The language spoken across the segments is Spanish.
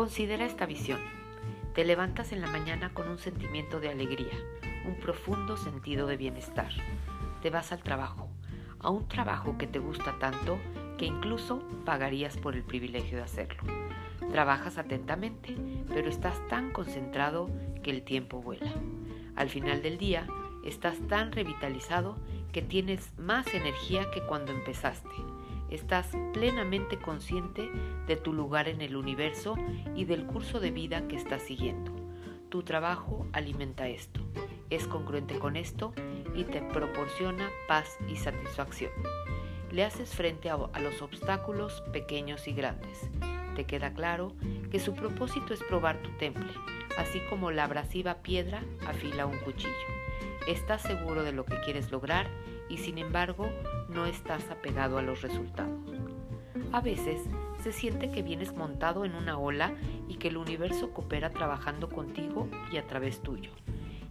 Considera esta visión. Te levantas en la mañana con un sentimiento de alegría, un profundo sentido de bienestar. Te vas al trabajo, a un trabajo que te gusta tanto que incluso pagarías por el privilegio de hacerlo. Trabajas atentamente, pero estás tan concentrado que el tiempo vuela. Al final del día, estás tan revitalizado que tienes más energía que cuando empezaste. Estás plenamente consciente de tu lugar en el universo y del curso de vida que estás siguiendo. Tu trabajo alimenta esto, es congruente con esto y te proporciona paz y satisfacción. Le haces frente a, los obstáculos pequeños y grandes. Te queda claro que su propósito es probar tu temple, así como la abrasiva piedra afila un cuchillo. Estás seguro de lo que quieres lograr y sin embargo no estás apegado a los resultados. A veces se siente que vienes montado en una ola y que el universo coopera trabajando contigo y a través tuyo.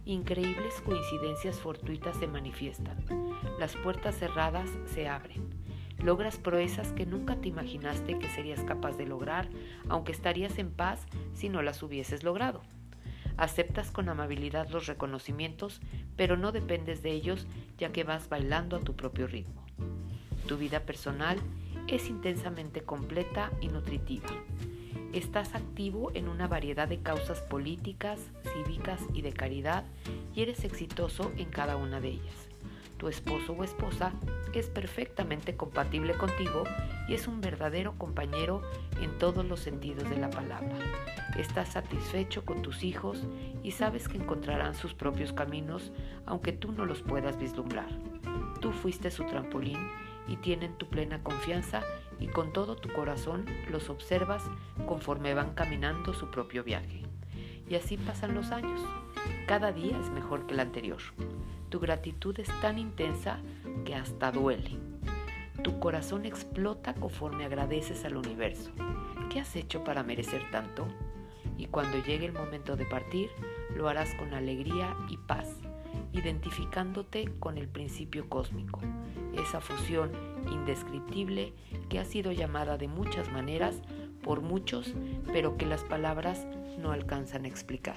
Increíbles coincidencias fortuitas se manifiestan. Las puertas cerradas se abren. Logras proezas que nunca te imaginaste que serías capaz de lograr, aunque estarías en paz si no las hubieses logrado. Aceptas con amabilidad los reconocimientos, pero no dependes de ellos ya que vas bailando a tu propio ritmo. Tu vida personal es intensamente completa y nutritiva. Estás activo en una variedad de causas políticas, cívicas y de caridad y eres exitoso en cada una de ellas. Tu esposo o esposa es perfectamente compatible contigo y es un verdadero compañero en todos los sentidos de la palabra. Estás satisfecho con tus hijos y sabes que encontrarán sus propios caminos aunque tú no los puedas vislumbrar. Tú fuiste su trampolín y tienen tu plena confianza y con todo tu corazón los observas conforme van caminando su propio viaje. Y así pasan los años. Cada día es mejor que el anterior. Tu gratitud es tan intensa que hasta duele. Tu corazón explota conforme agradeces al universo. ¿Qué has hecho para merecer tanto? Y cuando llegue el momento de partir, lo harás con alegría y paz, identificándote con el principio cósmico, esa fusión indescriptible que ha sido llamada de muchas maneras por muchos, pero que las palabras no alcanzan a explicar.